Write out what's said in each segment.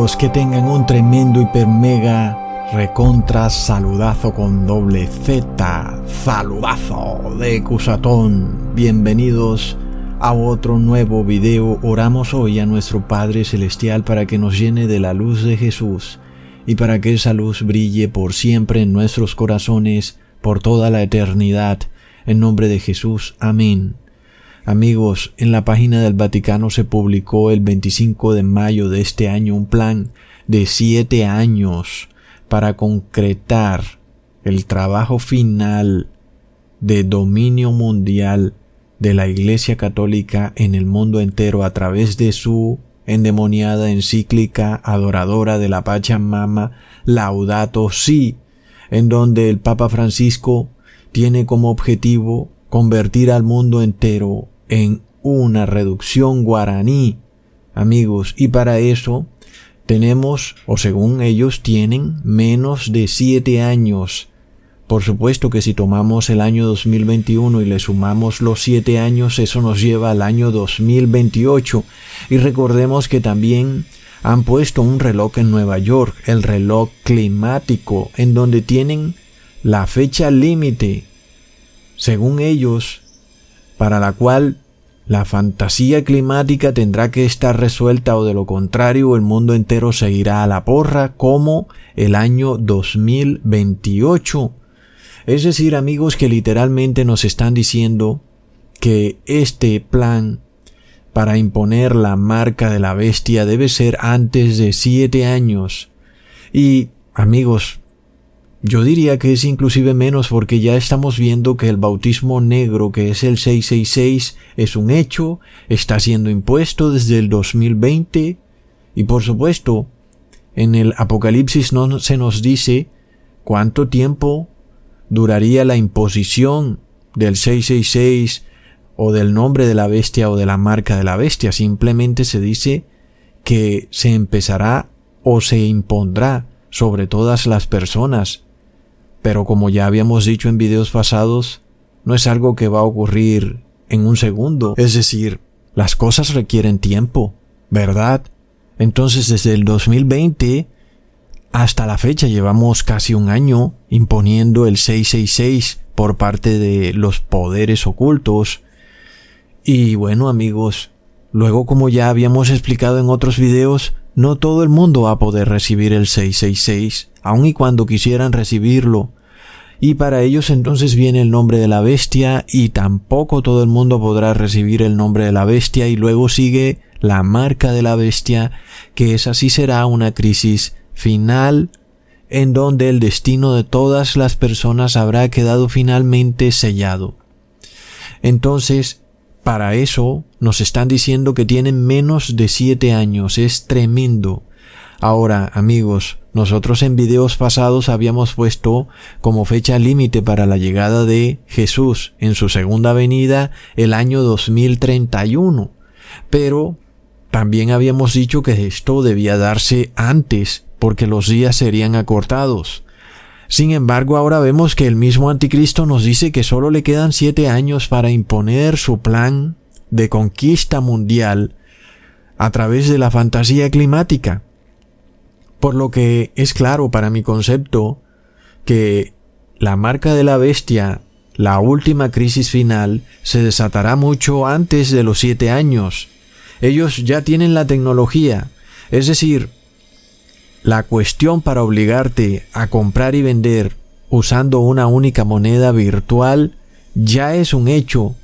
Que tengan un tremendo hiper mega recontra saludazo con doble Z, saludazo de Cusatón. Bienvenidos a otro nuevo video. Oramos hoy a nuestro Padre Celestial para que nos llene de la luz de Jesús y para que esa luz brille por siempre en nuestros corazones por toda la eternidad. En nombre de Jesús. Amén. Amigos, en la página del Vaticano se publicó el 25 de mayo de este año un plan de siete años para concretar el trabajo final de dominio mundial de la Iglesia Católica en el mundo entero a través de su endemoniada encíclica adoradora de la Pachamama Laudato Si, en donde el Papa Francisco tiene como objetivo convertir al mundo entero en una reducción guaraní, amigos, y para eso tenemos, o según ellos tienen, menos de siete años. Por supuesto que si tomamos el año 2021 y le sumamos los siete años, eso nos lleva al año 2028. Y recordemos que también han puesto un reloj en Nueva York, el reloj climático, en donde tienen la fecha límite, según ellos, para la cual la fantasía climática tendrá que estar resuelta o de lo contrario el mundo entero seguirá a la porra como el año 2028. Es decir, amigos, que literalmente nos están diciendo que este plan para imponer la marca de la bestia debe ser antes de siete años. Y, amigos, yo diría que es inclusive menos porque ya estamos viendo que el bautismo negro, que es el 666, es un hecho, está siendo impuesto desde el 2020 y por supuesto, en el Apocalipsis no se nos dice cuánto tiempo duraría la imposición del 666 o del nombre de la bestia o de la marca de la bestia, simplemente se dice que se empezará o se impondrá sobre todas las personas pero como ya habíamos dicho en videos pasados, no es algo que va a ocurrir en un segundo. Es decir, las cosas requieren tiempo, ¿verdad? Entonces desde el 2020 hasta la fecha llevamos casi un año imponiendo el 666 por parte de los poderes ocultos. Y bueno amigos, luego como ya habíamos explicado en otros videos, no todo el mundo va a poder recibir el 666, aun y cuando quisieran recibirlo. Y para ellos entonces viene el nombre de la bestia y tampoco todo el mundo podrá recibir el nombre de la bestia y luego sigue la marca de la bestia, que esa sí será una crisis final en donde el destino de todas las personas habrá quedado finalmente sellado. Entonces, para eso nos están diciendo que tienen menos de siete años. Es tremendo. Ahora, amigos, nosotros en videos pasados habíamos puesto como fecha límite para la llegada de Jesús en su segunda venida el año 2031. Pero también habíamos dicho que esto debía darse antes porque los días serían acortados. Sin embargo, ahora vemos que el mismo anticristo nos dice que solo le quedan siete años para imponer su plan de conquista mundial a través de la fantasía climática. Por lo que es claro para mi concepto que la marca de la bestia, la última crisis final, se desatará mucho antes de los siete años. Ellos ya tienen la tecnología, es decir, la cuestión para obligarte a comprar y vender usando una única moneda virtual ya es un hecho.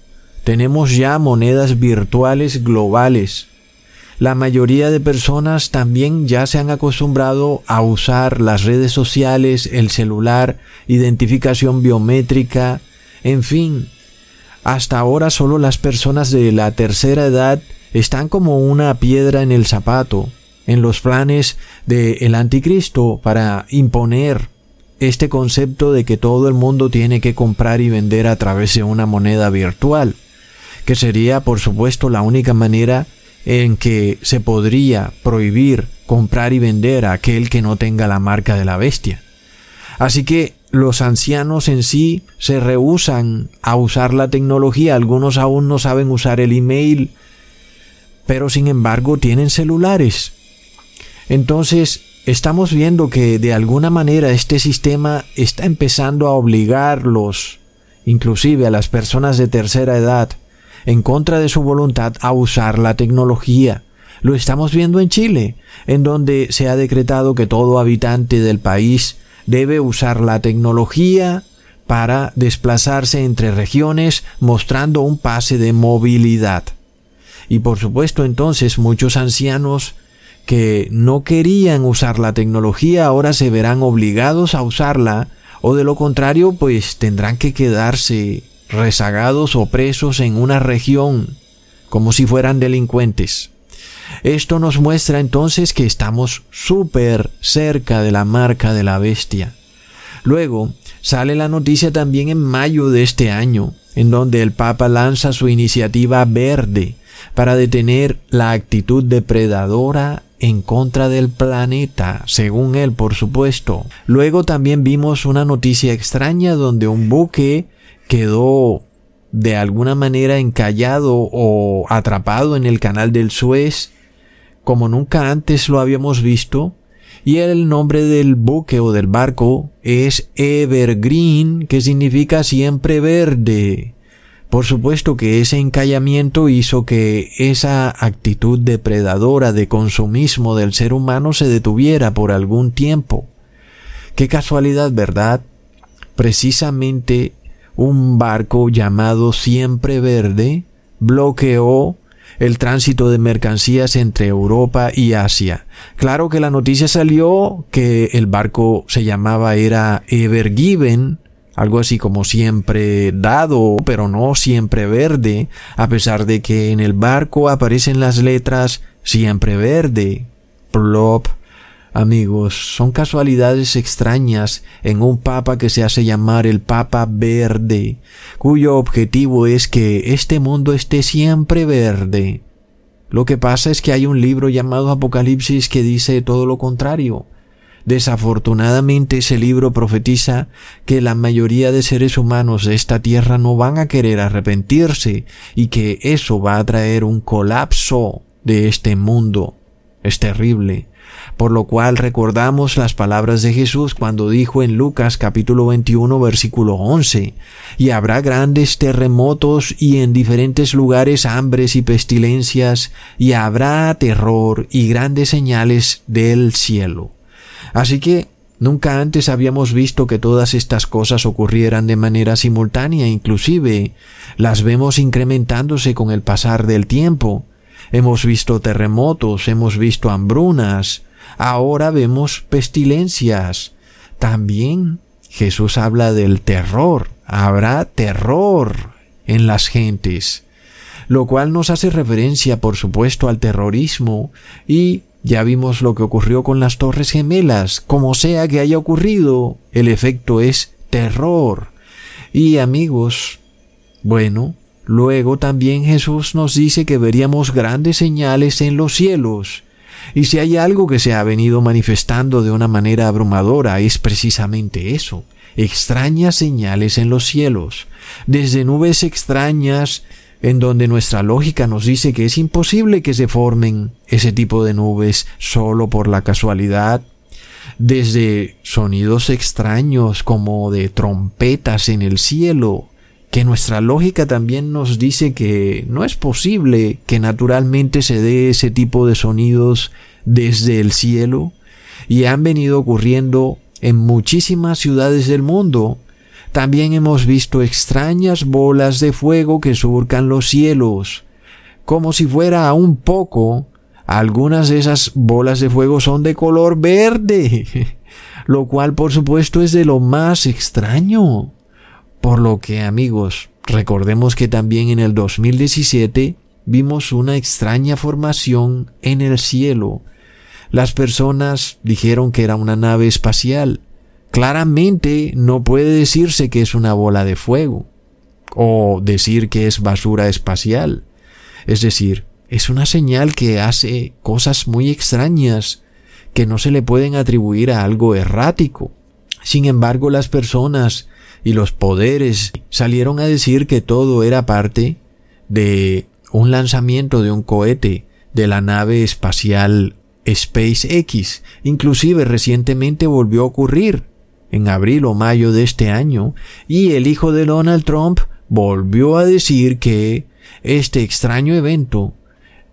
Tenemos ya monedas virtuales globales. La mayoría de personas también ya se han acostumbrado a usar las redes sociales, el celular, identificación biométrica, en fin. Hasta ahora solo las personas de la tercera edad están como una piedra en el zapato en los planes del anticristo para imponer este concepto de que todo el mundo tiene que comprar y vender a través de una moneda virtual, que sería por supuesto la única manera en que se podría prohibir comprar y vender a aquel que no tenga la marca de la bestia. Así que los ancianos en sí se rehusan a usar la tecnología, algunos aún no saben usar el email, pero sin embargo tienen celulares Entonces, estamos viendo que de alguna manera este sistema está empezando a obligarlos, inclusive a las personas de tercera edad, en contra de su voluntad, a usar la tecnología. Lo estamos viendo en Chile, en donde se ha decretado que todo habitante del país debe usar la tecnología para desplazarse entre regiones mostrando un pase de movilidad. Y por supuesto entonces muchos ancianos que no querían usar la tecnología ahora se verán obligados a usarla o de lo contrario pues tendrán que quedarse rezagados o presos en una región como si fueran delincuentes. Esto nos muestra entonces que estamos súper cerca de la marca de la bestia. Luego sale la noticia también en mayo de este año, en donde el Papa lanza su iniciativa verde para detener la actitud depredadora en contra del planeta, según él, por supuesto. Luego también vimos una noticia extraña donde un buque quedó de alguna manera encallado o atrapado en el canal del Suez como nunca antes lo habíamos visto, y el nombre del buque o del barco es Evergreen, que significa siempre verde. Por supuesto que ese encallamiento hizo que esa actitud depredadora de consumismo del ser humano se detuviera por algún tiempo. Qué casualidad, ¿verdad? Precisamente un barco llamado Siempre Verde bloqueó el tránsito de mercancías entre Europa y Asia. Claro que la noticia salió que el barco se llamaba era Ever Given, algo así como siempre dado, pero no siempre verde, a pesar de que en el barco aparecen las letras siempre verde. Plop Amigos, son casualidades extrañas en un papa que se hace llamar el Papa Verde, cuyo objetivo es que este mundo esté siempre verde. Lo que pasa es que hay un libro llamado Apocalipsis que dice todo lo contrario. Desafortunadamente ese libro profetiza que la mayoría de seres humanos de esta tierra no van a querer arrepentirse y que eso va a traer un colapso de este mundo. Es terrible por lo cual recordamos las palabras de Jesús cuando dijo en Lucas capítulo 21 versículo 11, y habrá grandes terremotos y en diferentes lugares hambres y pestilencias, y habrá terror y grandes señales del cielo. Así que Nunca antes habíamos visto que todas estas cosas ocurrieran de manera simultánea, inclusive las vemos incrementándose con el pasar del tiempo. Hemos visto terremotos, hemos visto hambrunas, ahora vemos pestilencias. También Jesús habla del terror, habrá terror en las gentes, lo cual nos hace referencia, por supuesto, al terrorismo y ya vimos lo que ocurrió con las Torres Gemelas, como sea que haya ocurrido, el efecto es terror. Y amigos, bueno, Luego también Jesús nos dice que veríamos grandes señales en los cielos. Y si hay algo que se ha venido manifestando de una manera abrumadora es precisamente eso, extrañas señales en los cielos, desde nubes extrañas en donde nuestra lógica nos dice que es imposible que se formen ese tipo de nubes solo por la casualidad, desde sonidos extraños como de trompetas en el cielo, que nuestra lógica también nos dice que no es posible que naturalmente se dé ese tipo de sonidos desde el cielo y han venido ocurriendo en muchísimas ciudades del mundo. También hemos visto extrañas bolas de fuego que surcan los cielos, como si fuera un poco. Algunas de esas bolas de fuego son de color verde, lo cual por supuesto es de lo más extraño. Por lo que amigos, recordemos que también en el 2017 vimos una extraña formación en el cielo. Las personas dijeron que era una nave espacial. Claramente no puede decirse que es una bola de fuego o decir que es basura espacial. Es decir, es una señal que hace cosas muy extrañas que no se le pueden atribuir a algo errático. Sin embargo, las personas y los poderes salieron a decir que todo era parte de un lanzamiento de un cohete de la nave espacial SpaceX. Inclusive recientemente volvió a ocurrir en abril o mayo de este año y el hijo de Donald Trump volvió a decir que este extraño evento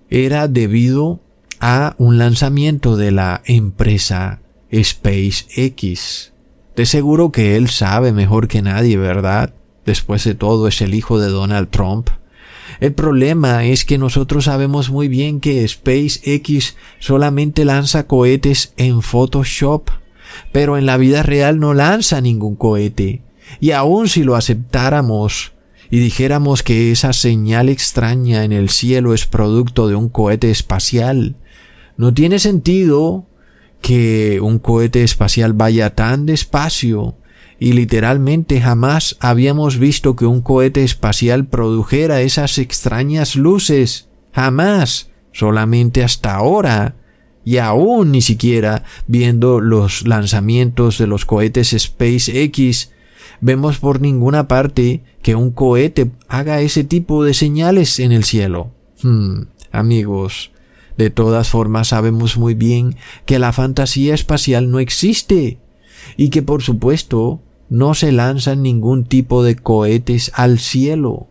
era debido a un lanzamiento de la empresa SpaceX. De seguro que él sabe mejor que nadie, ¿verdad? Después de todo es el hijo de Donald Trump. El problema es que nosotros sabemos muy bien que SpaceX solamente lanza cohetes en Photoshop, pero en la vida real no lanza ningún cohete. Y aun si lo aceptáramos y dijéramos que esa señal extraña en el cielo es producto de un cohete espacial, no tiene sentido que un cohete espacial vaya tan despacio y literalmente jamás habíamos visto que un cohete espacial produjera esas extrañas luces. Jamás. Solamente hasta ahora. Y aún ni siquiera viendo los lanzamientos de los cohetes SpaceX, vemos por ninguna parte que un cohete haga ese tipo de señales en el cielo. Hmm, amigos, de todas formas sabemos muy bien que la fantasía espacial no existe y que por supuesto no se lanzan ningún tipo de cohetes al cielo.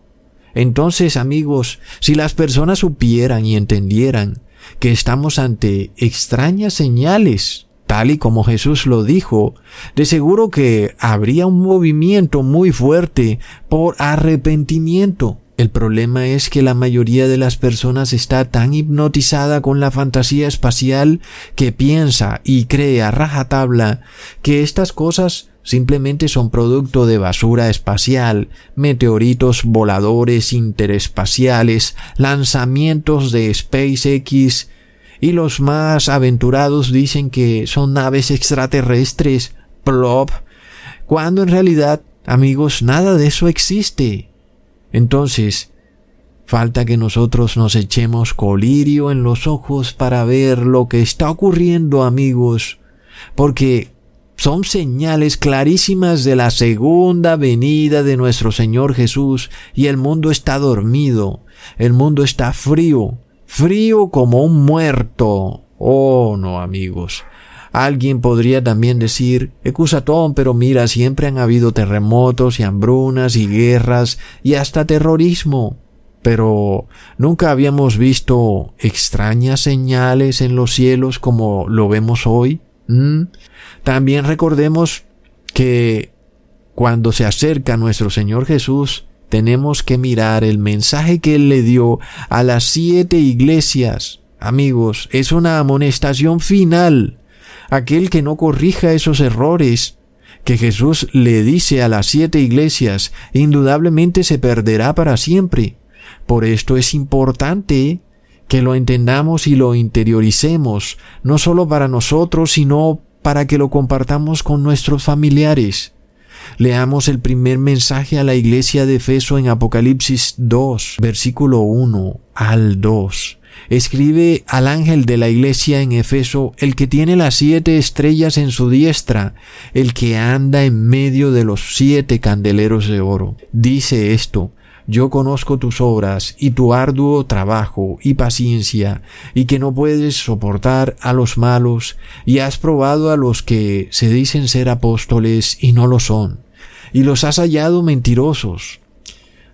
Entonces, amigos, si las personas supieran y entendieran que estamos ante extrañas señales, tal y como Jesús lo dijo, de seguro que habría un movimiento muy fuerte por arrepentimiento. El problema es que la mayoría de las personas está tan hipnotizada con la fantasía espacial que piensa y cree a rajatabla que estas cosas simplemente son producto de basura espacial, meteoritos voladores interespaciales, lanzamientos de SpaceX, y los más aventurados dicen que son naves extraterrestres, plop, cuando en realidad, amigos, nada de eso existe. Entonces, falta que nosotros nos echemos colirio en los ojos para ver lo que está ocurriendo, amigos, porque son señales clarísimas de la segunda venida de nuestro Señor Jesús y el mundo está dormido, el mundo está frío, frío como un muerto. Oh, no, amigos. Alguien podría también decir, Ecusatón, pero mira, siempre han habido terremotos y hambrunas y guerras y hasta terrorismo. Pero nunca habíamos visto extrañas señales en los cielos como lo vemos hoy. ¿Mm? También recordemos que cuando se acerca nuestro Señor Jesús, tenemos que mirar el mensaje que Él le dio a las siete iglesias. Amigos, es una amonestación final aquel que no corrija esos errores que Jesús le dice a las siete iglesias, indudablemente se perderá para siempre. Por esto es importante que lo entendamos y lo interioricemos, no solo para nosotros, sino para que lo compartamos con nuestros familiares. Leamos el primer mensaje a la iglesia de Efeso en Apocalipsis 2, versículo 1 al 2. Escribe al ángel de la iglesia en Efeso, el que tiene las siete estrellas en su diestra, el que anda en medio de los siete candeleros de oro. Dice esto, yo conozco tus obras y tu arduo trabajo y paciencia, y que no puedes soportar a los malos, y has probado a los que se dicen ser apóstoles y no lo son, y los has hallado mentirosos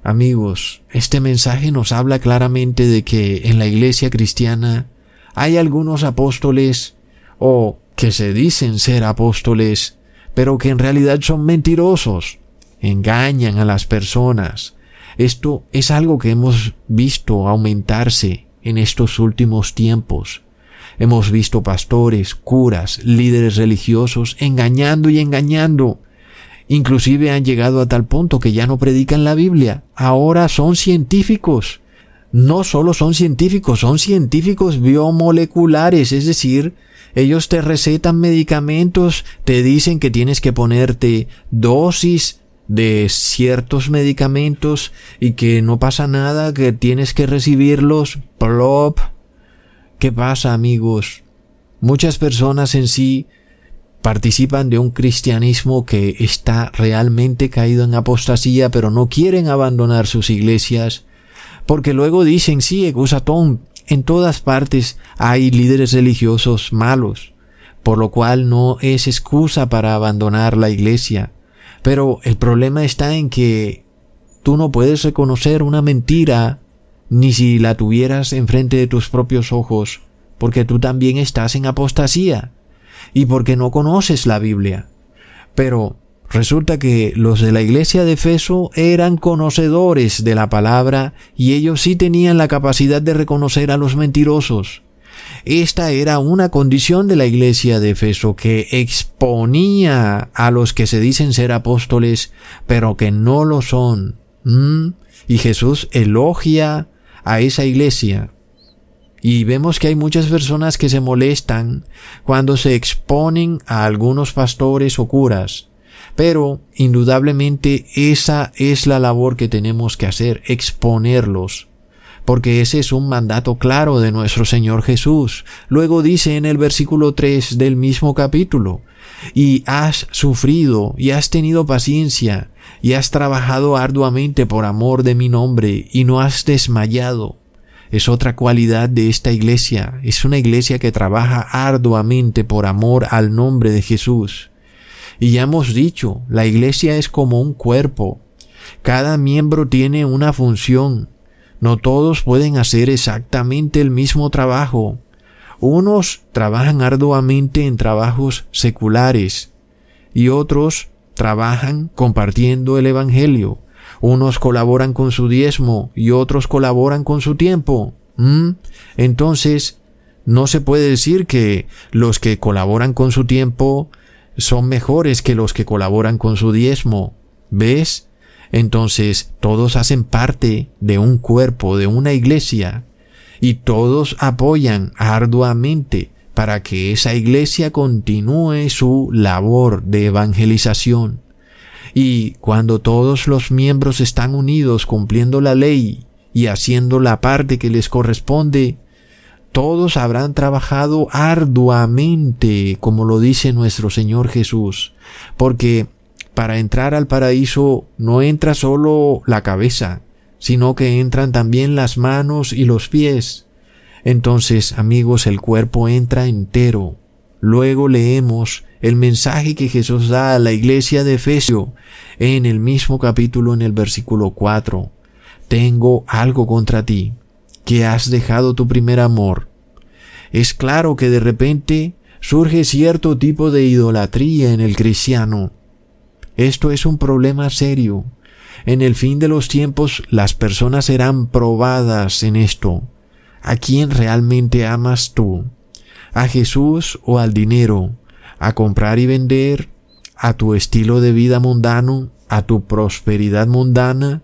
Amigos, este mensaje nos habla claramente de que en la iglesia cristiana hay algunos apóstoles o que se dicen ser apóstoles, pero que en realidad son mentirosos, engañan a las personas. Esto es algo que hemos visto aumentarse en estos últimos tiempos. Hemos visto pastores, curas, líderes religiosos engañando y engañando Inclusive han llegado a tal punto que ya no predican la Biblia. Ahora son científicos. No solo son científicos, son científicos biomoleculares, es decir, ellos te recetan medicamentos, te dicen que tienes que ponerte dosis de ciertos medicamentos y que no pasa nada, que tienes que recibirlos. Plop. ¿Qué pasa, amigos? Muchas personas en sí participan de un cristianismo que está realmente caído en apostasía, pero no quieren abandonar sus iglesias, porque luego dicen, sí, Egusatón, en todas partes hay líderes religiosos malos, por lo cual no es excusa para abandonar la iglesia. Pero el problema está en que tú no puedes reconocer una mentira ni si la tuvieras enfrente de tus propios ojos, porque tú también estás en apostasía y porque no conoces la Biblia. Pero resulta que los de la iglesia de Efeso eran conocedores de la palabra y ellos sí tenían la capacidad de reconocer a los mentirosos. Esta era una condición de la iglesia de Efeso que exponía a los que se dicen ser apóstoles, pero que no lo son. ¿Mm? Y Jesús elogia a esa iglesia. Y vemos que hay muchas personas que se molestan cuando se exponen a algunos pastores o curas. Pero indudablemente esa es la labor que tenemos que hacer, exponerlos. Porque ese es un mandato claro de nuestro Señor Jesús. Luego dice en el versículo 3 del mismo capítulo, y has sufrido y has tenido paciencia y has trabajado arduamente por amor de mi nombre y no has desmayado. Es otra cualidad de esta iglesia. Es una iglesia que trabaja arduamente por amor al nombre de Jesús. Y ya hemos dicho, la iglesia es como un cuerpo. Cada miembro tiene una función. No todos pueden hacer exactamente el mismo trabajo. Unos trabajan arduamente en trabajos seculares y otros trabajan compartiendo el Evangelio. Unos colaboran con su diezmo y otros colaboran con su tiempo. ¿Mm? Entonces, no se puede decir que los que colaboran con su tiempo son mejores que los que colaboran con su diezmo. ¿Ves? Entonces, todos hacen parte de un cuerpo, de una iglesia, y todos apoyan arduamente para que esa iglesia continúe su labor de evangelización. Y cuando todos los miembros están unidos cumpliendo la ley y haciendo la parte que les corresponde, todos habrán trabajado arduamente, como lo dice nuestro Señor Jesús, porque para entrar al paraíso no entra solo la cabeza, sino que entran también las manos y los pies. Entonces, amigos, el cuerpo entra entero. Luego leemos el mensaje que Jesús da a la iglesia de Efesio en el mismo capítulo en el versículo 4. Tengo algo contra ti, que has dejado tu primer amor. Es claro que de repente surge cierto tipo de idolatría en el cristiano. Esto es un problema serio. En el fin de los tiempos las personas serán probadas en esto. ¿A quién realmente amas tú? ¿A Jesús o al dinero? ¿A comprar y vender? ¿A tu estilo de vida mundano? ¿A tu prosperidad mundana?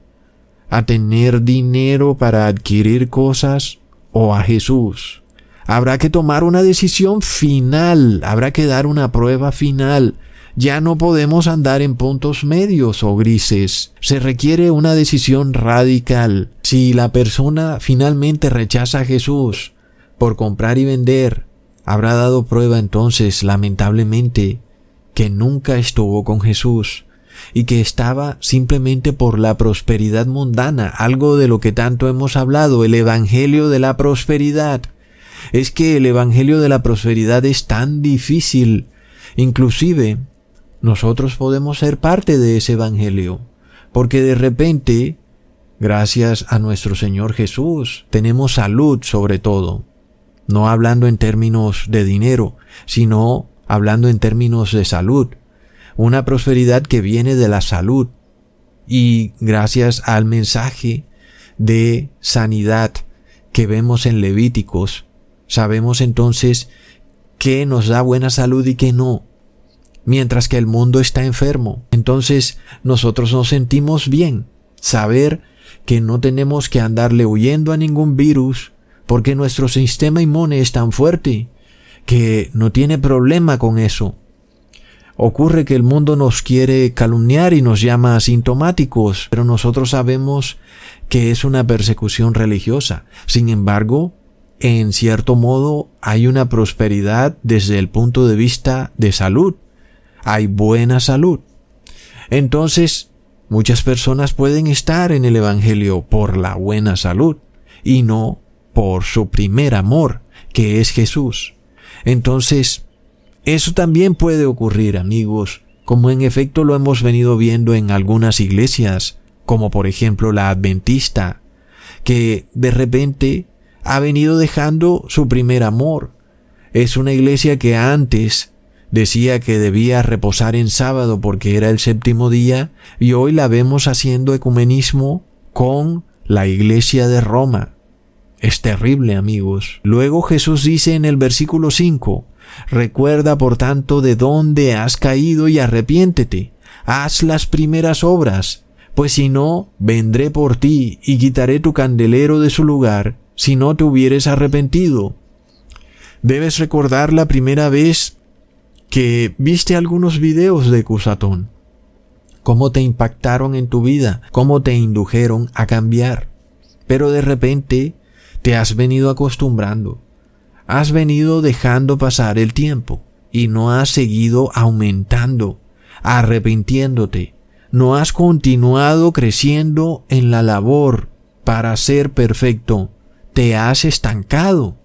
¿A tener dinero para adquirir cosas? ¿O a Jesús? Habrá que tomar una decisión final, habrá que dar una prueba final ya no podemos andar en puntos medios o grises. Se requiere una decisión radical. Si la persona finalmente rechaza a Jesús por comprar y vender, habrá dado prueba entonces, lamentablemente, que nunca estuvo con Jesús y que estaba simplemente por la prosperidad mundana, algo de lo que tanto hemos hablado, el Evangelio de la prosperidad. Es que el Evangelio de la prosperidad es tan difícil, inclusive nosotros podemos ser parte de ese Evangelio, porque de repente, gracias a nuestro Señor Jesús, tenemos salud sobre todo, no hablando en términos de dinero, sino hablando en términos de salud, una prosperidad que viene de la salud, y gracias al mensaje de sanidad que vemos en Levíticos, sabemos entonces qué nos da buena salud y qué no mientras que el mundo está enfermo. Entonces nosotros nos sentimos bien, saber que no tenemos que andarle huyendo a ningún virus, porque nuestro sistema inmune es tan fuerte que no tiene problema con eso. Ocurre que el mundo nos quiere calumniar y nos llama asintomáticos, pero nosotros sabemos que es una persecución religiosa. Sin embargo, en cierto modo hay una prosperidad desde el punto de vista de salud hay buena salud. Entonces, muchas personas pueden estar en el Evangelio por la buena salud y no por su primer amor, que es Jesús. Entonces, eso también puede ocurrir, amigos, como en efecto lo hemos venido viendo en algunas iglesias, como por ejemplo la adventista, que de repente ha venido dejando su primer amor. Es una iglesia que antes decía que debía reposar en sábado porque era el séptimo día y hoy la vemos haciendo ecumenismo con la iglesia de Roma. Es terrible, amigos. Luego Jesús dice en el versículo 5, Recuerda por tanto de dónde has caído y arrepiéntete. Haz las primeras obras, pues si no, vendré por ti y quitaré tu candelero de su lugar, si no te hubieres arrepentido. Debes recordar la primera vez que viste algunos videos de Cusatón, cómo te impactaron en tu vida, cómo te indujeron a cambiar. Pero de repente te has venido acostumbrando, has venido dejando pasar el tiempo y no has seguido aumentando, arrepintiéndote, no has continuado creciendo en la labor para ser perfecto, te has estancado.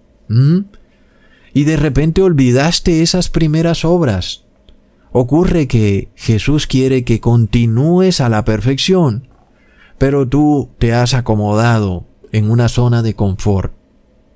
Y de repente olvidaste esas primeras obras. Ocurre que Jesús quiere que continúes a la perfección, pero tú te has acomodado en una zona de confort.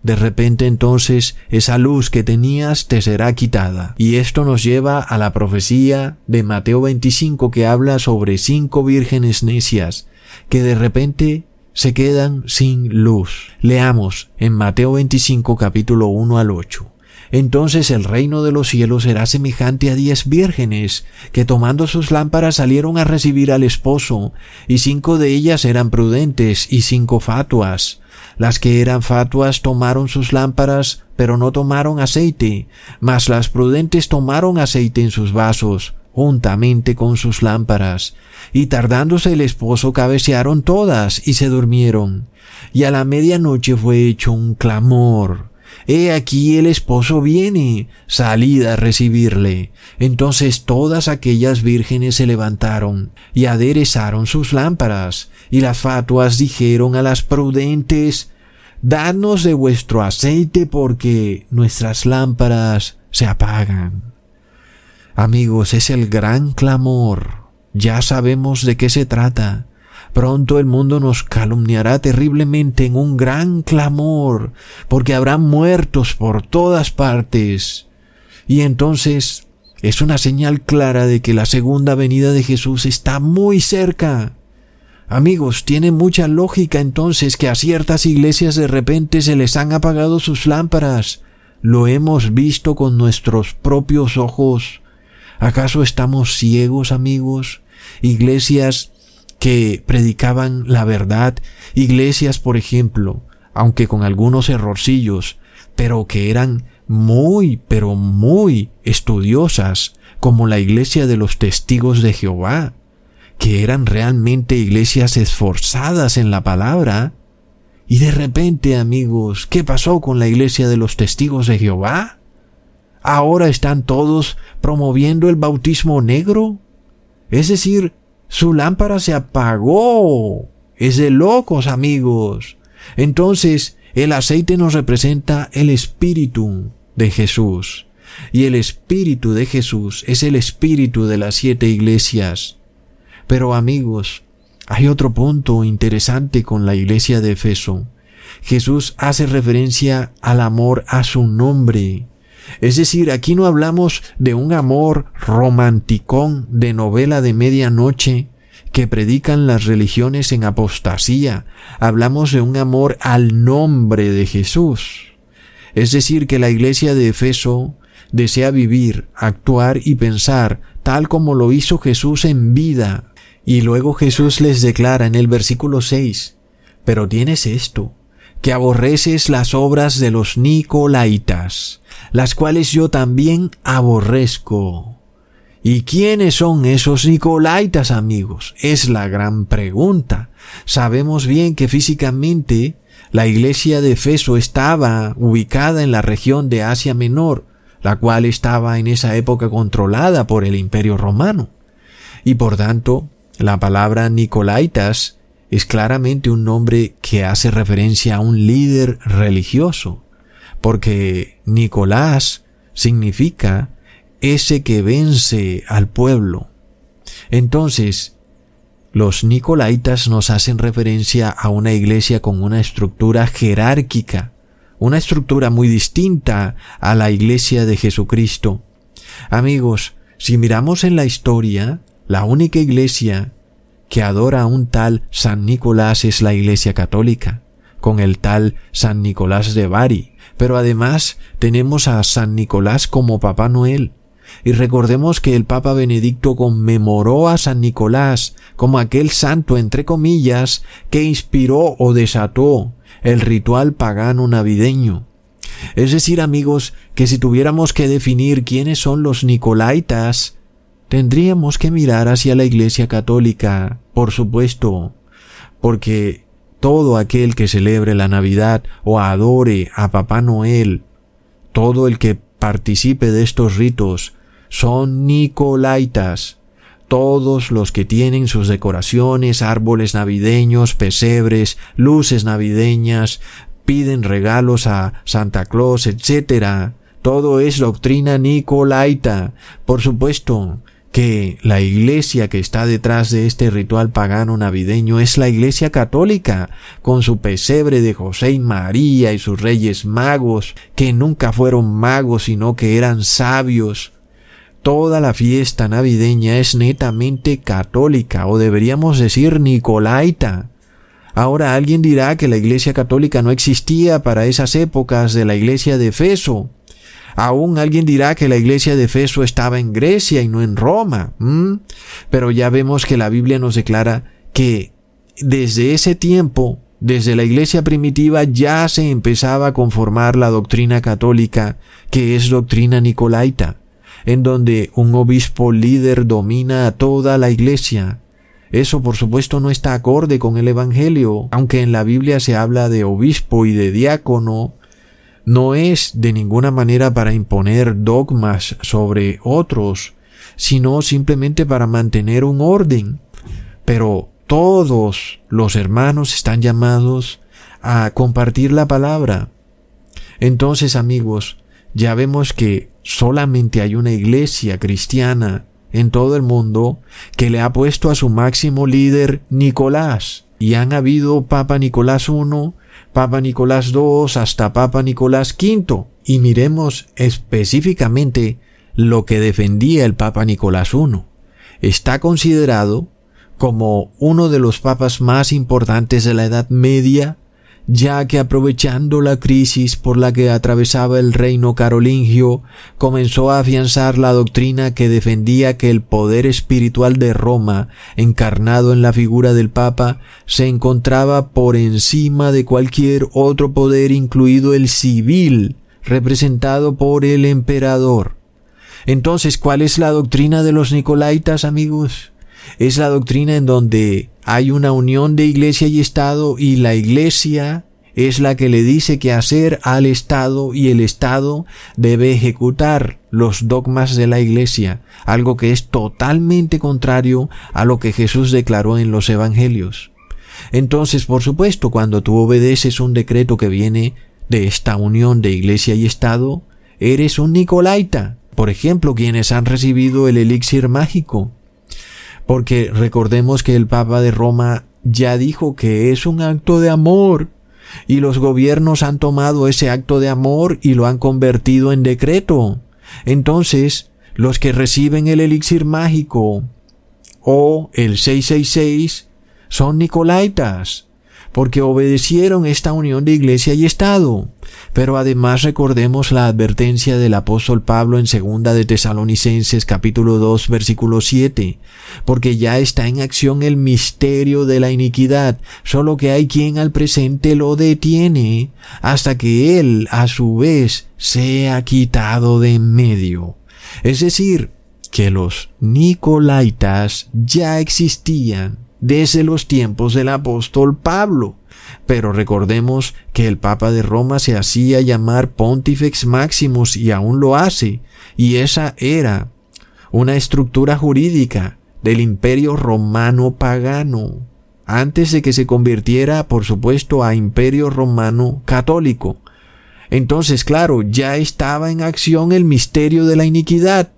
De repente entonces esa luz que tenías te será quitada. Y esto nos lleva a la profecía de Mateo 25 que habla sobre cinco vírgenes necias que de repente se quedan sin luz. Leamos en Mateo 25 capítulo 1 al 8. Entonces el reino de los cielos será semejante a diez vírgenes, que tomando sus lámparas salieron a recibir al esposo, y cinco de ellas eran prudentes y cinco fatuas. Las que eran fatuas tomaron sus lámparas, pero no tomaron aceite, mas las prudentes tomaron aceite en sus vasos, juntamente con sus lámparas, y tardándose el esposo cabecearon todas y se durmieron. Y a la medianoche fue hecho un clamor. He aquí el esposo viene, salid a recibirle. Entonces todas aquellas vírgenes se levantaron y aderezaron sus lámparas, y las fatuas dijeron a las prudentes, Danos de vuestro aceite porque nuestras lámparas se apagan. Amigos, es el gran clamor. Ya sabemos de qué se trata. Pronto el mundo nos calumniará terriblemente en un gran clamor, porque habrá muertos por todas partes. Y entonces es una señal clara de que la segunda venida de Jesús está muy cerca. Amigos, tiene mucha lógica entonces que a ciertas iglesias de repente se les han apagado sus lámparas. Lo hemos visto con nuestros propios ojos. ¿Acaso estamos ciegos, amigos? Iglesias que predicaban la verdad, iglesias, por ejemplo, aunque con algunos errorcillos, pero que eran muy, pero muy estudiosas, como la iglesia de los testigos de Jehová, que eran realmente iglesias esforzadas en la palabra. Y de repente, amigos, ¿qué pasó con la iglesia de los testigos de Jehová? Ahora están todos promoviendo el bautismo negro. Es decir, su lámpara se apagó. Es de locos, amigos. Entonces, el aceite nos representa el espíritu de Jesús. Y el espíritu de Jesús es el espíritu de las siete iglesias. Pero amigos, hay otro punto interesante con la iglesia de Efeso. Jesús hace referencia al amor a su nombre. Es decir, aquí no hablamos de un amor romanticón de novela de medianoche que predican las religiones en apostasía. Hablamos de un amor al nombre de Jesús. Es decir, que la iglesia de Efeso desea vivir, actuar y pensar tal como lo hizo Jesús en vida. Y luego Jesús les declara en el versículo 6, pero tienes esto, que aborreces las obras de los Nicolaitas, las cuales yo también aborrezco. ¿Y quiénes son esos Nicolaitas, amigos? Es la gran pregunta. Sabemos bien que físicamente la iglesia de Efeso estaba ubicada en la región de Asia Menor, la cual estaba en esa época controlada por el imperio romano. Y por tanto, la palabra Nicolaitas es claramente un nombre que hace referencia a un líder religioso, porque Nicolás significa ese que vence al pueblo. Entonces, los Nicolaitas nos hacen referencia a una iglesia con una estructura jerárquica, una estructura muy distinta a la iglesia de Jesucristo. Amigos, si miramos en la historia, la única iglesia que adora un tal San Nicolás es la iglesia católica, con el tal San Nicolás de Bari, pero además tenemos a San Nicolás como Papá Noel. Y recordemos que el Papa Benedicto conmemoró a San Nicolás como aquel santo, entre comillas, que inspiró o desató el ritual pagano navideño. Es decir, amigos, que si tuviéramos que definir quiénes son los Nicolaitas, tendríamos que mirar hacia la Iglesia Católica, por supuesto, porque todo aquel que celebre la Navidad o adore a Papá Noel, todo el que participe de estos ritos, son Nicolaitas, todos los que tienen sus decoraciones, árboles navideños, pesebres, luces navideñas, piden regalos a Santa Claus, etc. Todo es doctrina nicolaita. Por supuesto que la iglesia que está detrás de este ritual pagano navideño es la iglesia católica, con su pesebre de José y María y sus reyes magos, que nunca fueron magos sino que eran sabios, Toda la fiesta navideña es netamente católica, o deberíamos decir nicolaita. Ahora alguien dirá que la Iglesia católica no existía para esas épocas de la Iglesia de Efeso. Aún alguien dirá que la iglesia de Efeso estaba en Grecia y no en Roma. Pero ya vemos que la Biblia nos declara que desde ese tiempo, desde la iglesia primitiva, ya se empezaba a conformar la doctrina católica, que es doctrina nicolaita en donde un obispo líder domina a toda la iglesia. Eso por supuesto no está acorde con el Evangelio, aunque en la Biblia se habla de obispo y de diácono, no es de ninguna manera para imponer dogmas sobre otros, sino simplemente para mantener un orden. Pero todos los hermanos están llamados a compartir la palabra. Entonces, amigos, ya vemos que solamente hay una iglesia cristiana en todo el mundo que le ha puesto a su máximo líder Nicolás. Y han habido Papa Nicolás I, Papa Nicolás II, hasta Papa Nicolás V. Y miremos específicamente lo que defendía el Papa Nicolás I. Está considerado como uno de los papas más importantes de la Edad Media ya que aprovechando la crisis por la que atravesaba el reino carolingio, comenzó a afianzar la doctrina que defendía que el poder espiritual de Roma, encarnado en la figura del Papa, se encontraba por encima de cualquier otro poder, incluido el civil, representado por el emperador. Entonces, ¿cuál es la doctrina de los Nicolaitas, amigos? Es la doctrina en donde hay una unión de iglesia y Estado y la iglesia es la que le dice qué hacer al Estado y el Estado debe ejecutar los dogmas de la iglesia, algo que es totalmente contrario a lo que Jesús declaró en los Evangelios. Entonces, por supuesto, cuando tú obedeces un decreto que viene de esta unión de iglesia y Estado, eres un Nicolaita. Por ejemplo, quienes han recibido el elixir mágico, porque recordemos que el Papa de Roma ya dijo que es un acto de amor y los gobiernos han tomado ese acto de amor y lo han convertido en decreto. Entonces, los que reciben el elixir mágico o el 666 son nicolaitas, porque obedecieron esta unión de iglesia y Estado. Pero además recordemos la advertencia del apóstol Pablo en segunda de Tesalonicenses capítulo 2 versículo 7, porque ya está en acción el misterio de la iniquidad, solo que hay quien al presente lo detiene hasta que él a su vez sea quitado de en medio. Es decir, que los Nicolaitas ya existían desde los tiempos del apóstol Pablo. Pero recordemos que el Papa de Roma se hacía llamar Pontifex Maximus y aún lo hace, y esa era una estructura jurídica del imperio romano pagano. antes de que se convirtiera, por supuesto, a imperio romano católico. Entonces, claro, ya estaba en acción el misterio de la iniquidad.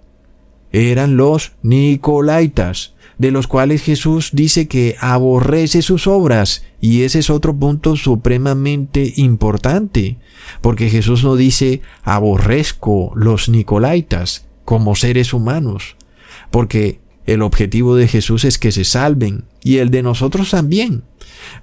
Eran los Nicolaitas, de los cuales Jesús dice que aborrece sus obras, y ese es otro punto supremamente importante, porque Jesús no dice aborrezco los Nicolaitas como seres humanos, porque el objetivo de Jesús es que se salven, y el de nosotros también.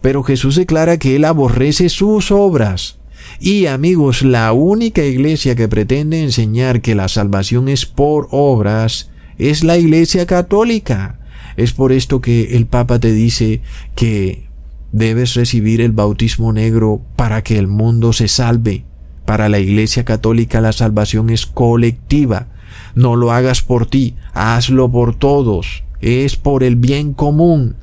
Pero Jesús declara que Él aborrece sus obras. Y amigos, la única iglesia que pretende enseñar que la salvación es por obras es la iglesia católica. Es por esto que el Papa te dice que debes recibir el bautismo negro para que el mundo se salve. Para la iglesia católica la salvación es colectiva. No lo hagas por ti, hazlo por todos. Es por el bien común.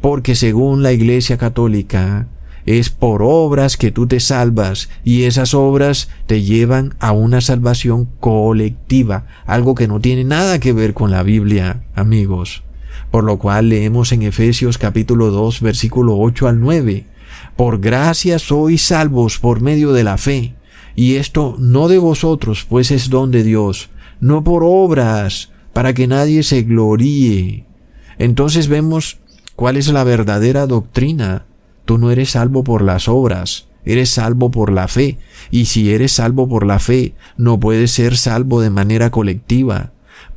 Porque según la iglesia católica, es por obras que tú te salvas y esas obras te llevan a una salvación colectiva, algo que no tiene nada que ver con la Biblia, amigos. Por lo cual leemos en Efesios capítulo 2 versículo 8 al 9, Por gracia sois salvos por medio de la fe, y esto no de vosotros, pues es don de Dios, no por obras, para que nadie se gloríe. Entonces vemos cuál es la verdadera doctrina. Tú no eres salvo por las obras, eres salvo por la fe, y si eres salvo por la fe, no puedes ser salvo de manera colectiva,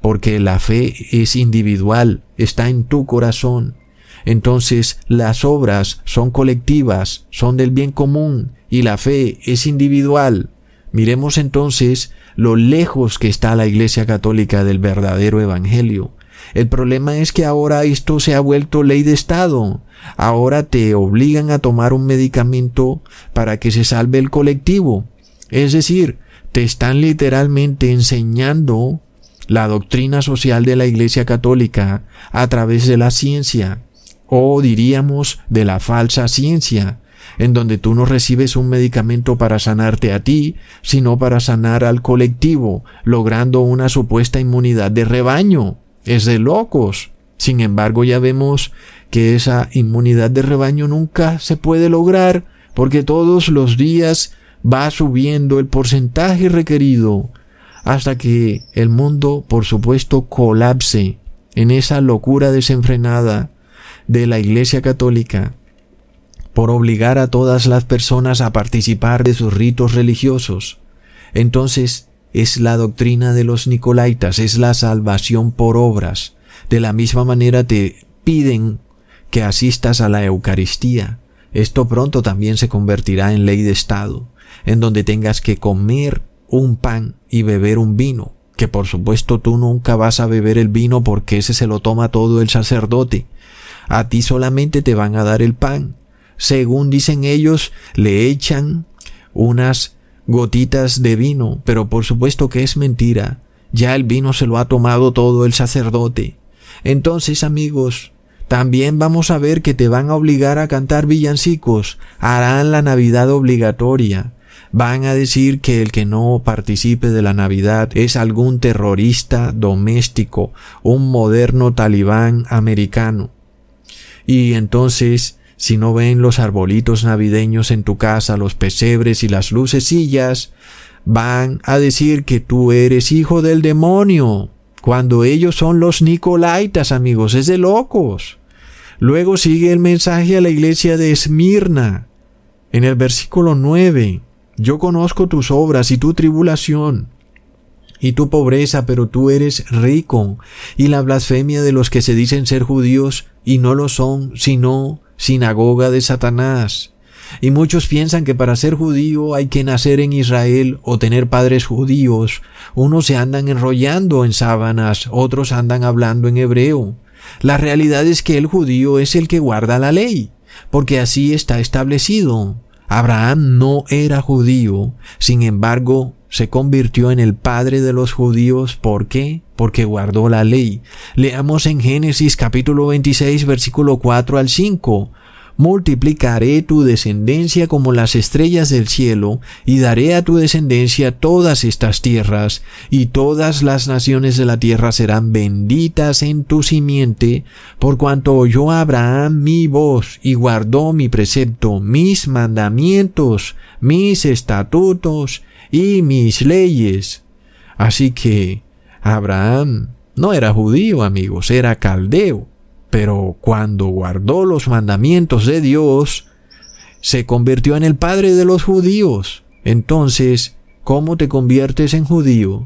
porque la fe es individual, está en tu corazón. Entonces las obras son colectivas, son del bien común, y la fe es individual. Miremos entonces lo lejos que está la Iglesia Católica del verdadero Evangelio. El problema es que ahora esto se ha vuelto ley de Estado. Ahora te obligan a tomar un medicamento para que se salve el colectivo. Es decir, te están literalmente enseñando la doctrina social de la Iglesia Católica a través de la ciencia, o diríamos de la falsa ciencia, en donde tú no recibes un medicamento para sanarte a ti, sino para sanar al colectivo, logrando una supuesta inmunidad de rebaño. Es de locos. Sin embargo, ya vemos que esa inmunidad de rebaño nunca se puede lograr porque todos los días va subiendo el porcentaje requerido hasta que el mundo, por supuesto, colapse en esa locura desenfrenada de la Iglesia Católica por obligar a todas las personas a participar de sus ritos religiosos. Entonces es la doctrina de los Nicolaitas, es la salvación por obras. De la misma manera te piden que asistas a la Eucaristía. Esto pronto también se convertirá en ley de Estado, en donde tengas que comer un pan y beber un vino, que por supuesto tú nunca vas a beber el vino porque ese se lo toma todo el sacerdote. A ti solamente te van a dar el pan según dicen ellos, le echan unas gotitas de vino, pero por supuesto que es mentira. Ya el vino se lo ha tomado todo el sacerdote. Entonces, amigos, también vamos a ver que te van a obligar a cantar villancicos, harán la Navidad obligatoria. Van a decir que el que no participe de la Navidad es algún terrorista doméstico, un moderno talibán americano. Y entonces si no ven los arbolitos navideños en tu casa, los pesebres y las lucecillas, van a decir que tú eres hijo del demonio, cuando ellos son los Nicolaitas, amigos, es de locos. Luego sigue el mensaje a la iglesia de Esmirna. En el versículo 9, yo conozco tus obras y tu tribulación y tu pobreza, pero tú eres rico, y la blasfemia de los que se dicen ser judíos y no lo son, sino sinagoga de Satanás. Y muchos piensan que para ser judío hay que nacer en Israel o tener padres judíos. Unos se andan enrollando en sábanas, otros andan hablando en hebreo. La realidad es que el judío es el que guarda la ley, porque así está establecido. Abraham no era judío, sin embargo, se convirtió en el padre de los judíos. ¿Por qué? Porque guardó la ley. Leamos en Génesis capítulo 26 versículo 4 al 5. Multiplicaré tu descendencia como las estrellas del cielo, y daré a tu descendencia todas estas tierras, y todas las naciones de la tierra serán benditas en tu simiente, por cuanto oyó Abraham mi voz, y guardó mi precepto, mis mandamientos, mis estatutos y mis leyes. Así que Abraham no era judío, amigos, era caldeo pero cuando guardó los mandamientos de Dios, se convirtió en el padre de los judíos. Entonces, ¿cómo te conviertes en judío?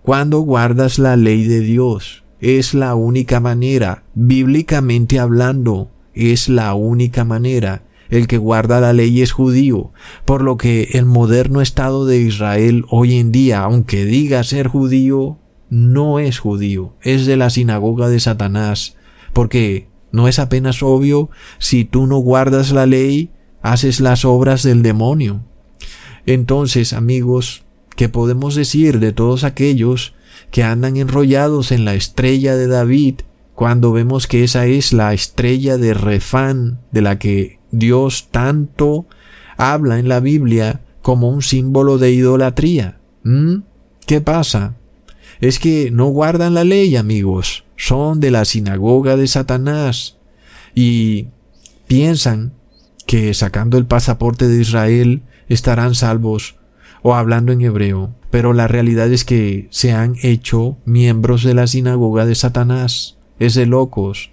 Cuando guardas la ley de Dios. Es la única manera, bíblicamente hablando, es la única manera. El que guarda la ley es judío, por lo que el moderno Estado de Israel hoy en día, aunque diga ser judío, no es judío, es de la sinagoga de Satanás, porque no es apenas obvio si tú no guardas la ley, haces las obras del demonio. Entonces, amigos, ¿qué podemos decir de todos aquellos que andan enrollados en la estrella de David cuando vemos que esa es la estrella de Refán de la que Dios tanto habla en la Biblia como un símbolo de idolatría? ¿Mm? ¿Qué pasa? Es que no guardan la ley, amigos son de la sinagoga de Satanás y piensan que sacando el pasaporte de Israel estarán salvos o hablando en hebreo, pero la realidad es que se han hecho miembros de la sinagoga de Satanás. Es de locos.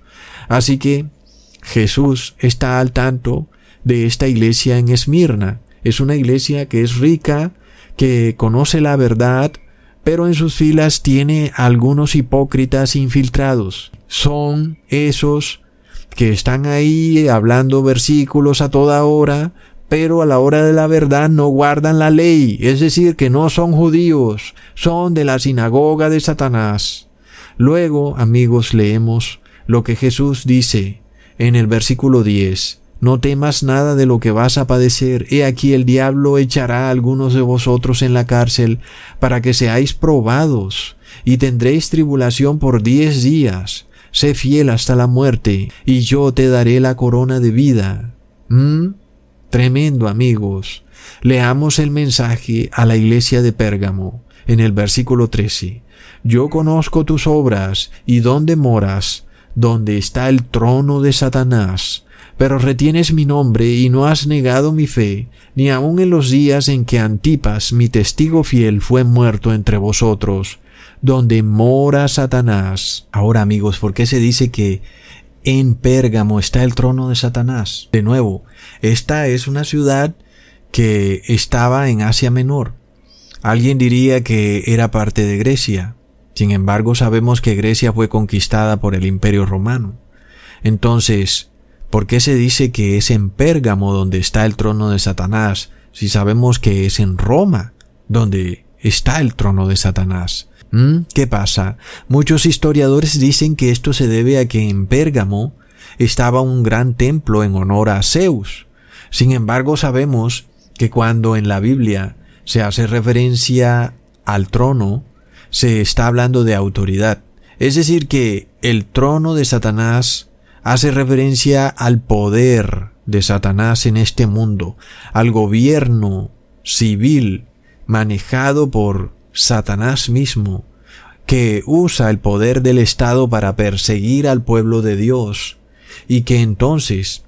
Así que Jesús está al tanto de esta iglesia en Esmirna. Es una iglesia que es rica, que conoce la verdad, pero en sus filas tiene algunos hipócritas infiltrados. Son esos que están ahí hablando versículos a toda hora, pero a la hora de la verdad no guardan la ley, es decir, que no son judíos, son de la sinagoga de Satanás. Luego, amigos, leemos lo que Jesús dice en el versículo 10. No temas nada de lo que vas a padecer. He aquí el diablo echará a algunos de vosotros en la cárcel para que seáis probados y tendréis tribulación por diez días. Sé fiel hasta la muerte y yo te daré la corona de vida. ¿Mm? Tremendo amigos. Leamos el mensaje a la iglesia de Pérgamo en el versículo 13. Yo conozco tus obras y dónde moras, donde está el trono de Satanás pero retienes mi nombre y no has negado mi fe, ni aun en los días en que Antipas, mi testigo fiel, fue muerto entre vosotros, donde mora Satanás. Ahora amigos, ¿por qué se dice que en Pérgamo está el trono de Satanás? De nuevo, esta es una ciudad que estaba en Asia Menor. Alguien diría que era parte de Grecia. Sin embargo, sabemos que Grecia fue conquistada por el Imperio Romano. Entonces, ¿Por qué se dice que es en Pérgamo donde está el trono de Satanás si sabemos que es en Roma donde está el trono de Satanás? ¿Mm? ¿Qué pasa? Muchos historiadores dicen que esto se debe a que en Pérgamo estaba un gran templo en honor a Zeus. Sin embargo, sabemos que cuando en la Biblia se hace referencia al trono, se está hablando de autoridad. Es decir, que el trono de Satanás hace referencia al poder de Satanás en este mundo, al gobierno civil manejado por Satanás mismo, que usa el poder del Estado para perseguir al pueblo de Dios, y que entonces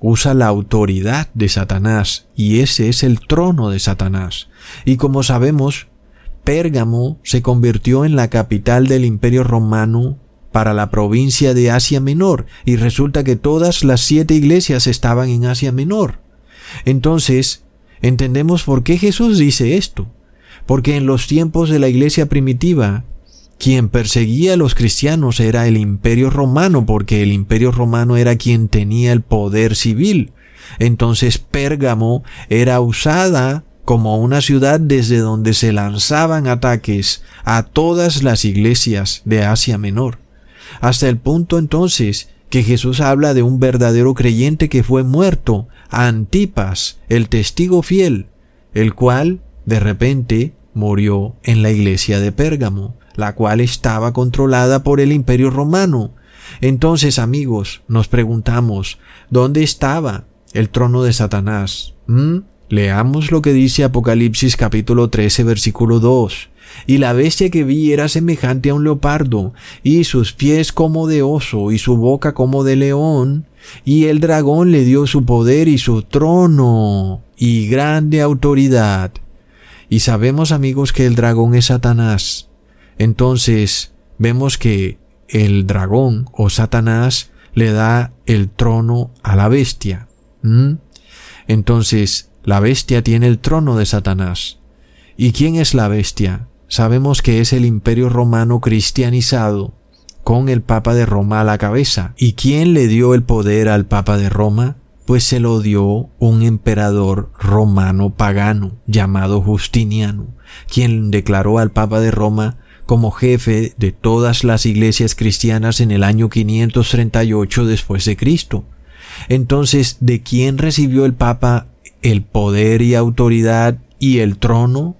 usa la autoridad de Satanás, y ese es el trono de Satanás. Y como sabemos, Pérgamo se convirtió en la capital del imperio romano para la provincia de Asia Menor y resulta que todas las siete iglesias estaban en Asia Menor. Entonces, entendemos por qué Jesús dice esto. Porque en los tiempos de la iglesia primitiva, quien perseguía a los cristianos era el imperio romano, porque el imperio romano era quien tenía el poder civil. Entonces Pérgamo era usada como una ciudad desde donde se lanzaban ataques a todas las iglesias de Asia Menor hasta el punto entonces que Jesús habla de un verdadero creyente que fue muerto, Antipas, el testigo fiel, el cual de repente murió en la iglesia de Pérgamo, la cual estaba controlada por el imperio romano. Entonces, amigos, nos preguntamos, ¿dónde estaba el trono de Satanás? ¿Mm? Leamos lo que dice Apocalipsis capítulo 13 versículo 2. Y la bestia que vi era semejante a un leopardo, y sus pies como de oso, y su boca como de león, y el dragón le dio su poder y su trono, y grande autoridad. Y sabemos amigos que el dragón es Satanás. Entonces vemos que el dragón o Satanás le da el trono a la bestia. Entonces la bestia tiene el trono de Satanás. ¿Y quién es la bestia? Sabemos que es el imperio romano cristianizado, con el Papa de Roma a la cabeza. ¿Y quién le dio el poder al Papa de Roma? Pues se lo dio un emperador romano pagano llamado Justiniano, quien declaró al Papa de Roma como jefe de todas las iglesias cristianas en el año 538 después de Cristo. Entonces, ¿de quién recibió el Papa el poder y autoridad y el trono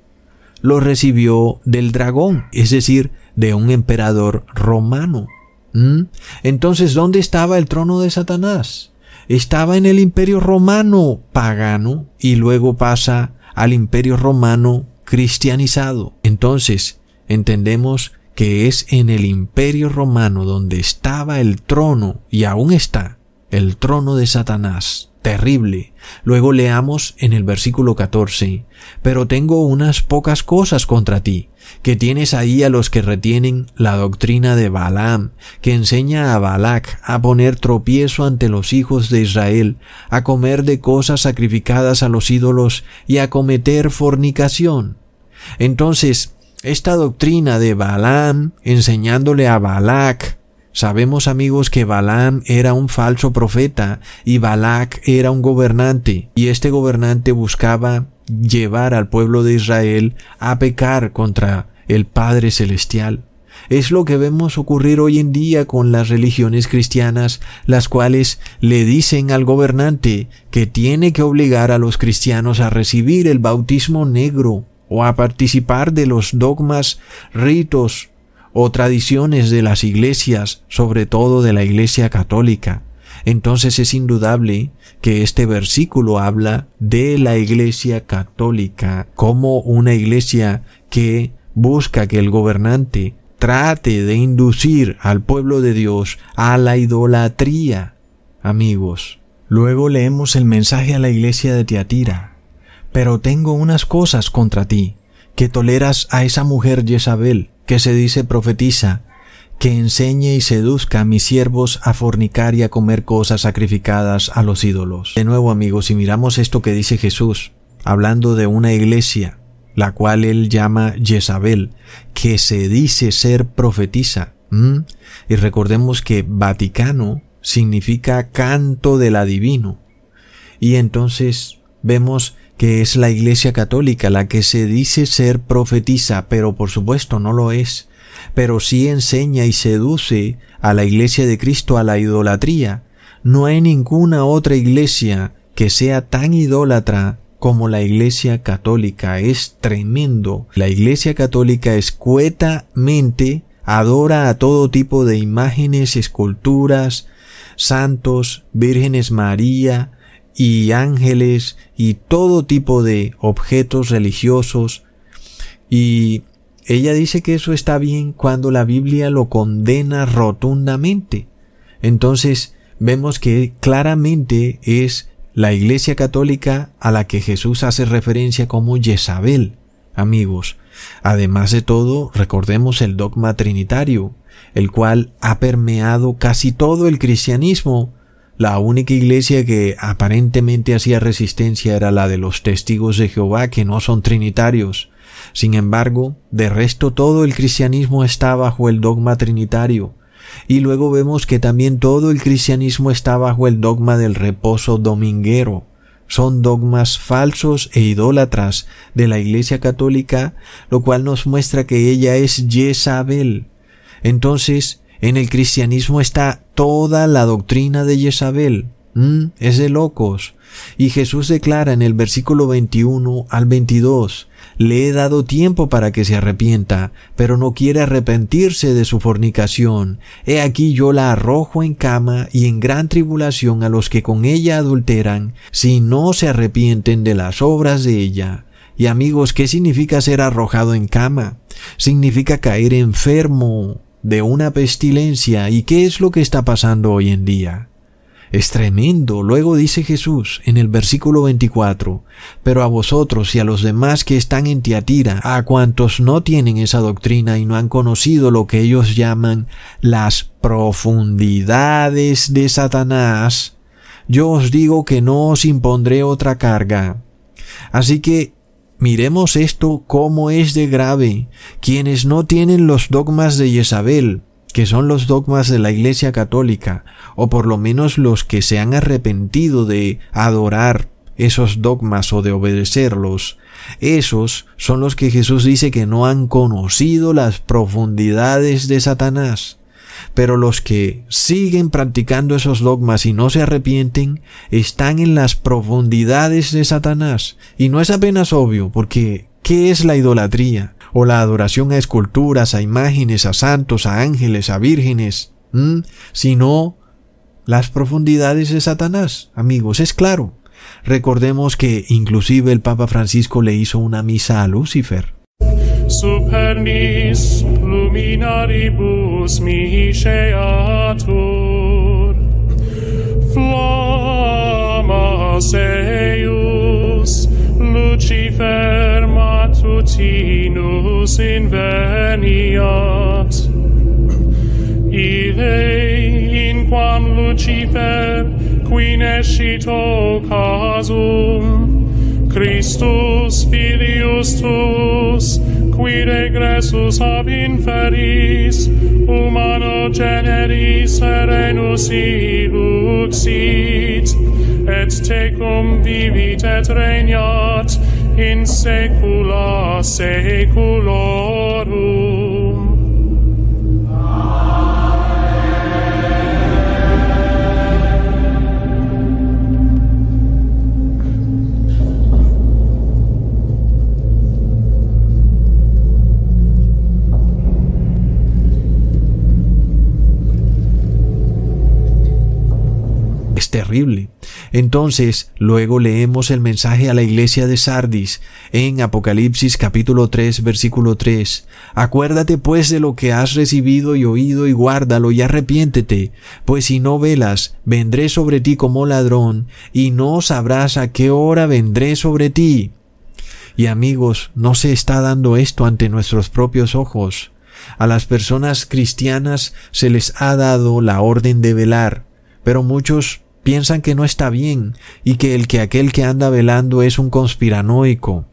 lo recibió del dragón, es decir, de un emperador romano. ¿Mm? Entonces, ¿dónde estaba el trono de Satanás? Estaba en el imperio romano pagano y luego pasa al imperio romano cristianizado. Entonces, entendemos que es en el imperio romano donde estaba el trono y aún está el trono de Satanás terrible. Luego leamos en el versículo 14, pero tengo unas pocas cosas contra ti, que tienes ahí a los que retienen la doctrina de Balaam, que enseña a Balac a poner tropiezo ante los hijos de Israel, a comer de cosas sacrificadas a los ídolos y a cometer fornicación. Entonces, esta doctrina de Balaam, enseñándole a Balac Sabemos amigos que Balaam era un falso profeta y Balac era un gobernante y este gobernante buscaba llevar al pueblo de Israel a pecar contra el Padre Celestial. Es lo que vemos ocurrir hoy en día con las religiones cristianas, las cuales le dicen al gobernante que tiene que obligar a los cristianos a recibir el bautismo negro o a participar de los dogmas, ritos o tradiciones de las iglesias, sobre todo de la iglesia católica, entonces es indudable que este versículo habla de la iglesia católica como una iglesia que busca que el gobernante trate de inducir al pueblo de Dios a la idolatría. Amigos, luego leemos el mensaje a la iglesia de Tiatira. Pero tengo unas cosas contra ti, que toleras a esa mujer Jezabel, que se dice profetiza, que enseñe y seduzca a mis siervos a fornicar y a comer cosas sacrificadas a los ídolos. De nuevo amigos, si miramos esto que dice Jesús, hablando de una iglesia, la cual él llama Jezabel, que se dice ser profetiza. Y recordemos que Vaticano significa canto del adivino. Y entonces vemos que es la Iglesia Católica la que se dice ser profetiza, pero por supuesto no lo es, pero sí enseña y seduce a la Iglesia de Cristo a la idolatría. No hay ninguna otra iglesia que sea tan idólatra como la Iglesia Católica. Es tremendo. La Iglesia Católica escuetamente adora a todo tipo de imágenes, esculturas, santos, vírgenes María, y ángeles y todo tipo de objetos religiosos. Y ella dice que eso está bien cuando la Biblia lo condena rotundamente. Entonces vemos que claramente es la Iglesia Católica a la que Jesús hace referencia como Jezabel, amigos. Además de todo, recordemos el dogma trinitario, el cual ha permeado casi todo el cristianismo la única iglesia que aparentemente hacía resistencia era la de los testigos de Jehová, que no son trinitarios. Sin embargo, de resto todo el cristianismo está bajo el dogma trinitario. Y luego vemos que también todo el cristianismo está bajo el dogma del reposo dominguero. Son dogmas falsos e idólatras de la Iglesia católica, lo cual nos muestra que ella es Jezabel. Entonces, en el cristianismo está toda la doctrina de Jezabel, Mm, es de locos. Y Jesús declara en el versículo 21 al 22, le he dado tiempo para que se arrepienta, pero no quiere arrepentirse de su fornicación. He aquí yo la arrojo en cama y en gran tribulación a los que con ella adulteran, si no se arrepienten de las obras de ella. Y amigos, ¿qué significa ser arrojado en cama? Significa caer enfermo de una pestilencia. ¿Y qué es lo que está pasando hoy en día? Es tremendo. Luego dice Jesús en el versículo 24, pero a vosotros y a los demás que están en Tiatira, a cuantos no tienen esa doctrina y no han conocido lo que ellos llaman las profundidades de Satanás, yo os digo que no os impondré otra carga. Así que miremos esto como es de grave. Quienes no tienen los dogmas de Jezabel, que son los dogmas de la Iglesia Católica, o por lo menos los que se han arrepentido de adorar esos dogmas o de obedecerlos, esos son los que Jesús dice que no han conocido las profundidades de Satanás. Pero los que siguen practicando esos dogmas y no se arrepienten, están en las profundidades de Satanás. Y no es apenas obvio, porque ¿qué es la idolatría? o la adoración a esculturas, a imágenes, a santos, a ángeles, a vírgenes, sino las profundidades de Satanás, amigos, es claro. Recordemos que inclusive el Papa Francisco le hizo una misa a Lucifer. supernis luminaribus mihi sheatur. Flamma eius Lucifer matutinus inveniat. Ide in quam Lucifer qui nescito casum Christus filius tuus, qui regressus ab inferis, humano generis serenus iluxit, et tecum vivit et regnat in saecula saeculorum. Terrible entonces, luego leemos el mensaje a la iglesia de Sardis en Apocalipsis capítulo 3 versículo 3. Acuérdate pues de lo que has recibido y oído y guárdalo y arrepiéntete, pues si no velas, vendré sobre ti como ladrón y no sabrás a qué hora vendré sobre ti. Y amigos, no se está dando esto ante nuestros propios ojos. A las personas cristianas se les ha dado la orden de velar, pero muchos piensan que no está bien y que el que aquel que anda velando es un conspiranoico.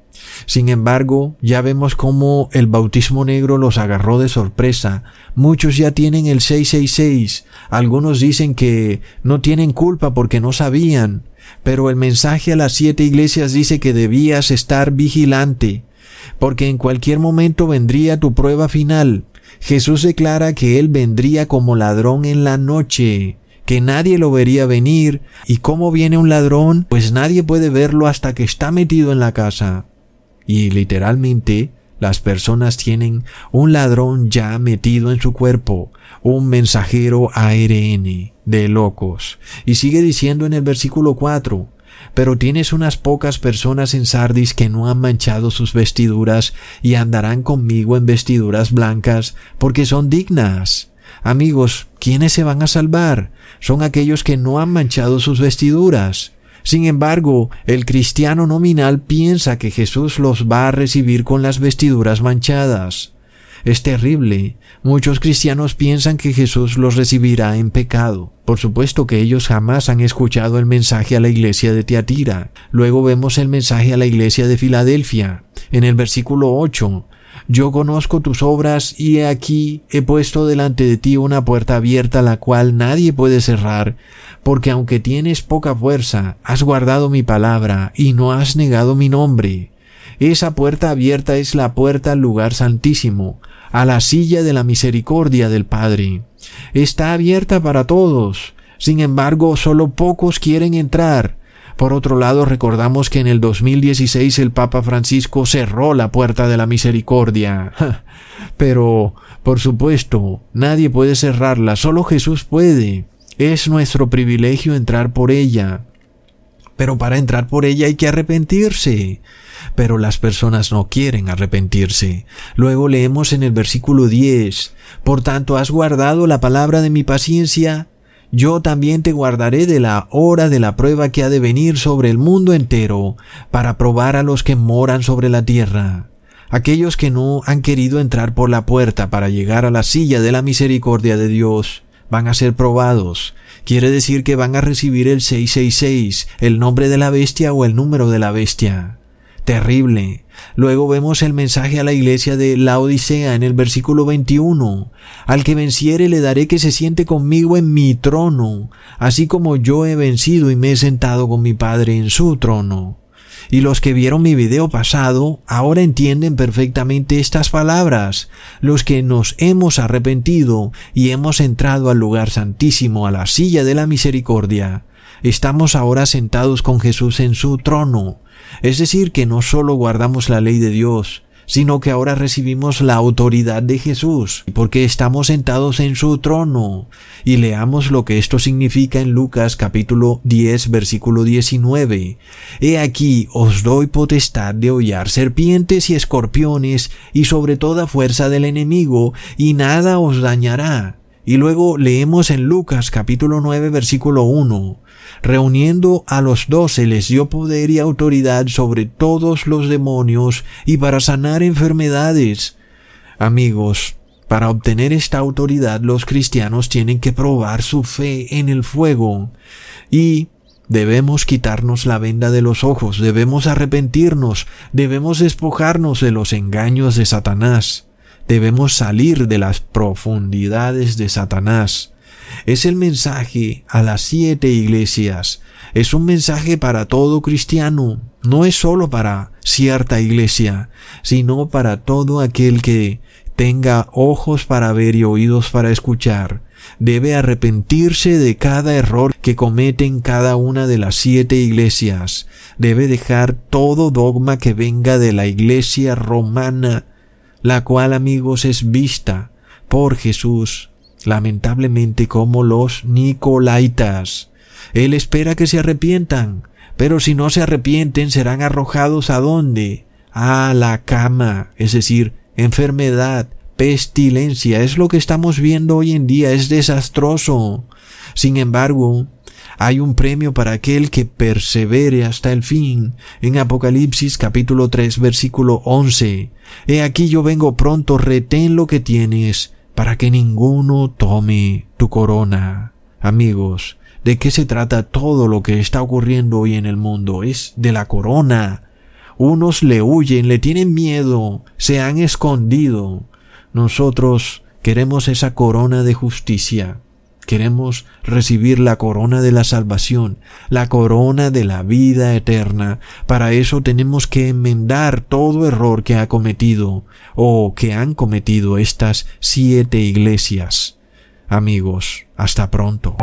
Sin embargo, ya vemos cómo el bautismo negro los agarró de sorpresa. Muchos ya tienen el 666. Algunos dicen que no tienen culpa porque no sabían. Pero el mensaje a las siete iglesias dice que debías estar vigilante, porque en cualquier momento vendría tu prueba final. Jesús declara que Él vendría como ladrón en la noche que nadie lo vería venir, y cómo viene un ladrón, pues nadie puede verlo hasta que está metido en la casa. Y literalmente, las personas tienen un ladrón ya metido en su cuerpo, un mensajero ARN de locos. Y sigue diciendo en el versículo 4, pero tienes unas pocas personas en Sardis que no han manchado sus vestiduras y andarán conmigo en vestiduras blancas porque son dignas. Amigos, ¿quiénes se van a salvar? Son aquellos que no han manchado sus vestiduras. Sin embargo, el cristiano nominal piensa que Jesús los va a recibir con las vestiduras manchadas. Es terrible. Muchos cristianos piensan que Jesús los recibirá en pecado. Por supuesto que ellos jamás han escuchado el mensaje a la iglesia de Teatira. Luego vemos el mensaje a la iglesia de Filadelfia. En el versículo 8, yo conozco tus obras y aquí he puesto delante de ti una puerta abierta la cual nadie puede cerrar, porque aunque tienes poca fuerza, has guardado mi palabra y no has negado mi nombre. Esa puerta abierta es la puerta al lugar santísimo, a la silla de la misericordia del Padre. Está abierta para todos, Sin embargo, solo pocos quieren entrar. Por otro lado, recordamos que en el 2016 el Papa Francisco cerró la puerta de la misericordia. Pero, por supuesto, nadie puede cerrarla, solo Jesús puede. Es nuestro privilegio entrar por ella. Pero para entrar por ella hay que arrepentirse. Pero las personas no quieren arrepentirse. Luego leemos en el versículo 10, Por tanto has guardado la palabra de mi paciencia, yo también te guardaré de la hora de la prueba que ha de venir sobre el mundo entero, para probar a los que moran sobre la tierra. Aquellos que no han querido entrar por la puerta para llegar a la silla de la misericordia de Dios, van a ser probados. Quiere decir que van a recibir el 666, el nombre de la bestia o el número de la bestia. Terrible. Luego vemos el mensaje a la iglesia de la Odisea en el versículo 21. Al que venciere le daré que se siente conmigo en mi trono, así como yo he vencido y me he sentado con mi Padre en su trono. Y los que vieron mi video pasado ahora entienden perfectamente estas palabras. Los que nos hemos arrepentido y hemos entrado al lugar santísimo, a la silla de la misericordia, estamos ahora sentados con Jesús en su trono. Es decir, que no solo guardamos la ley de Dios, sino que ahora recibimos la autoridad de Jesús, porque estamos sentados en su trono. Y leamos lo que esto significa en Lucas capítulo 10 versículo 19. He aquí os doy potestad de hollar serpientes y escorpiones y sobre toda fuerza del enemigo, y nada os dañará. Y luego leemos en Lucas capítulo 9 versículo 1. Reuniendo a los doce les dio poder y autoridad sobre todos los demonios y para sanar enfermedades. Amigos, para obtener esta autoridad los cristianos tienen que probar su fe en el fuego y Debemos quitarnos la venda de los ojos, debemos arrepentirnos, debemos despojarnos de los engaños de Satanás, debemos salir de las profundidades de Satanás. Es el mensaje a las siete iglesias. Es un mensaje para todo cristiano. No es solo para cierta iglesia, sino para todo aquel que tenga ojos para ver y oídos para escuchar. Debe arrepentirse de cada error que comete en cada una de las siete iglesias. Debe dejar todo dogma que venga de la iglesia romana, la cual amigos es vista por Jesús lamentablemente como los Nicolaitas. Él espera que se arrepientan, pero si no se arrepienten serán arrojados a dónde? A la cama, es decir, enfermedad, pestilencia, es lo que estamos viendo hoy en día, es desastroso. Sin embargo, hay un premio para aquel que persevere hasta el fin. En Apocalipsis capítulo 3 versículo 11. He aquí yo vengo pronto, retén lo que tienes, para que ninguno tome tu corona. Amigos, ¿de qué se trata todo lo que está ocurriendo hoy en el mundo? Es de la corona. Unos le huyen, le tienen miedo, se han escondido. Nosotros queremos esa corona de justicia. Queremos recibir la corona de la salvación, la corona de la vida eterna. Para eso tenemos que enmendar todo error que ha cometido o que han cometido estas siete iglesias. Amigos, hasta pronto.